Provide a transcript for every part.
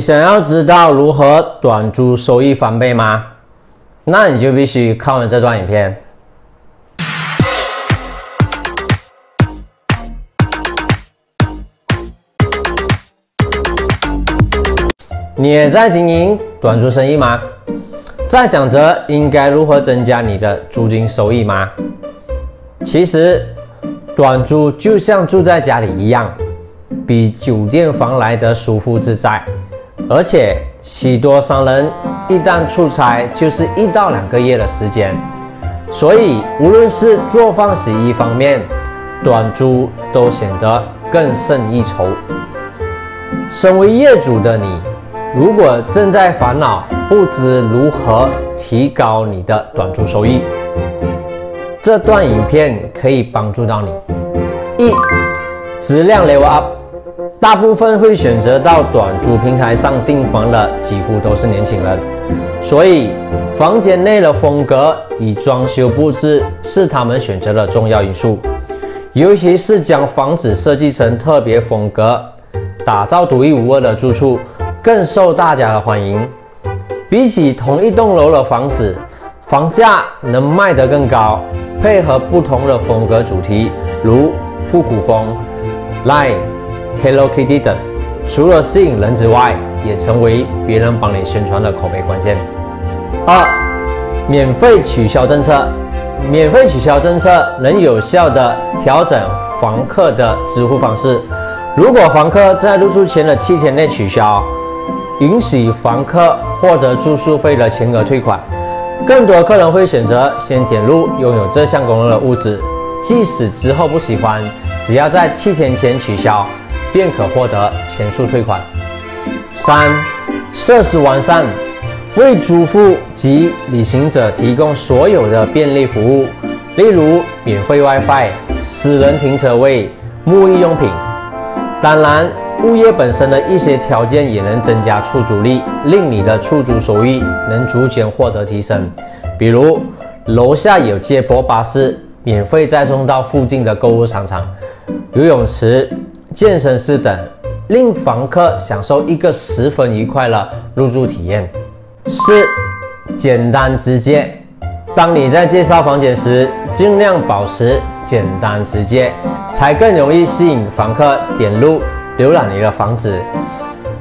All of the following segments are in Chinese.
想要知道如何短租收益翻倍吗？那你就必须看完这段影片。你也在经营短租生意吗？在想着应该如何增加你的租金收益吗？其实，短租就像住在家里一样，比酒店房来得舒服自在。而且，许多商人一旦出差就是一到两个月的时间，所以无论是做饭、洗衣方面，短租都显得更胜一筹。身为业主的你。如果正在烦恼不知如何提高你的短租收益，这段影片可以帮助到你。一、质量 level up，大部分会选择到短租平台上订房的几乎都是年轻人，所以房间内的风格与装修布置是他们选择的重要因素，尤其是将房子设计成特别风格，打造独一无二的住处。更受大家的欢迎。比起同一栋楼的房子，房价能卖得更高。配合不同的风格主题，如复古风、赖、Hello Kitty 等，除了吸引人之外，也成为别人帮你宣传的口碑关键。二、免费取消政策。免费取消政策能有效的调整房客的支付方式。如果房客在入住前的七天内取消，允许房客获得住宿费的全额退款，更多客人会选择先填入拥有这项功能的屋子，即使之后不喜欢，只要在七天前取消，便可获得全数退款。三、设施完善，为租户及旅行者提供所有的便利服务，例如免费 WiFi、私人停车位、沐浴用品，当然。物业本身的一些条件也能增加出租率，令你的出租收益能逐渐获得提升。比如，楼下有接驳巴士，免费再送到附近的购物商场、游泳池、健身室等，令房客享受一个十分愉快的入住体验。四、简单直接。当你在介绍房间时，尽量保持简单直接，才更容易吸引房客点入。浏览你的房子，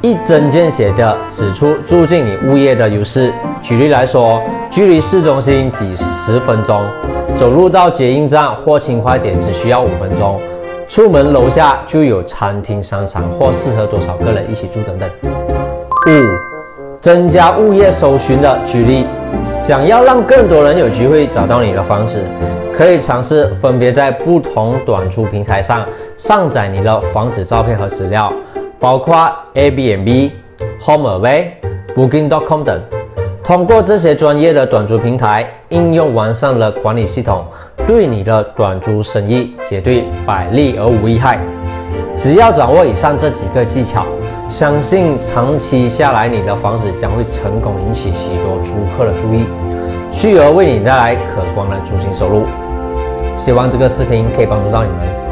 一针见血地指出住进你物业的优势。举例来说，距离市中心几十分钟，走路到捷运站或轻快点只需要五分钟，出门楼下就有餐厅、商场或适合多少个人一起住等等。五、增加物业搜寻的举例，想要让更多人有机会找到你的房子。可以尝试分别在不同短租平台上上载你的房子照片和资料，包括 a b n b、HomeAway、Booking.com 等。通过这些专业的短租平台，应用完善的管理系统，对你的短租生意绝对百利而无一害。只要掌握以上这几个技巧，相信长期下来，你的房子将会成功引起许多租客的注意，继而为你带来可观的租金收入。希望这个视频可以帮助到你们。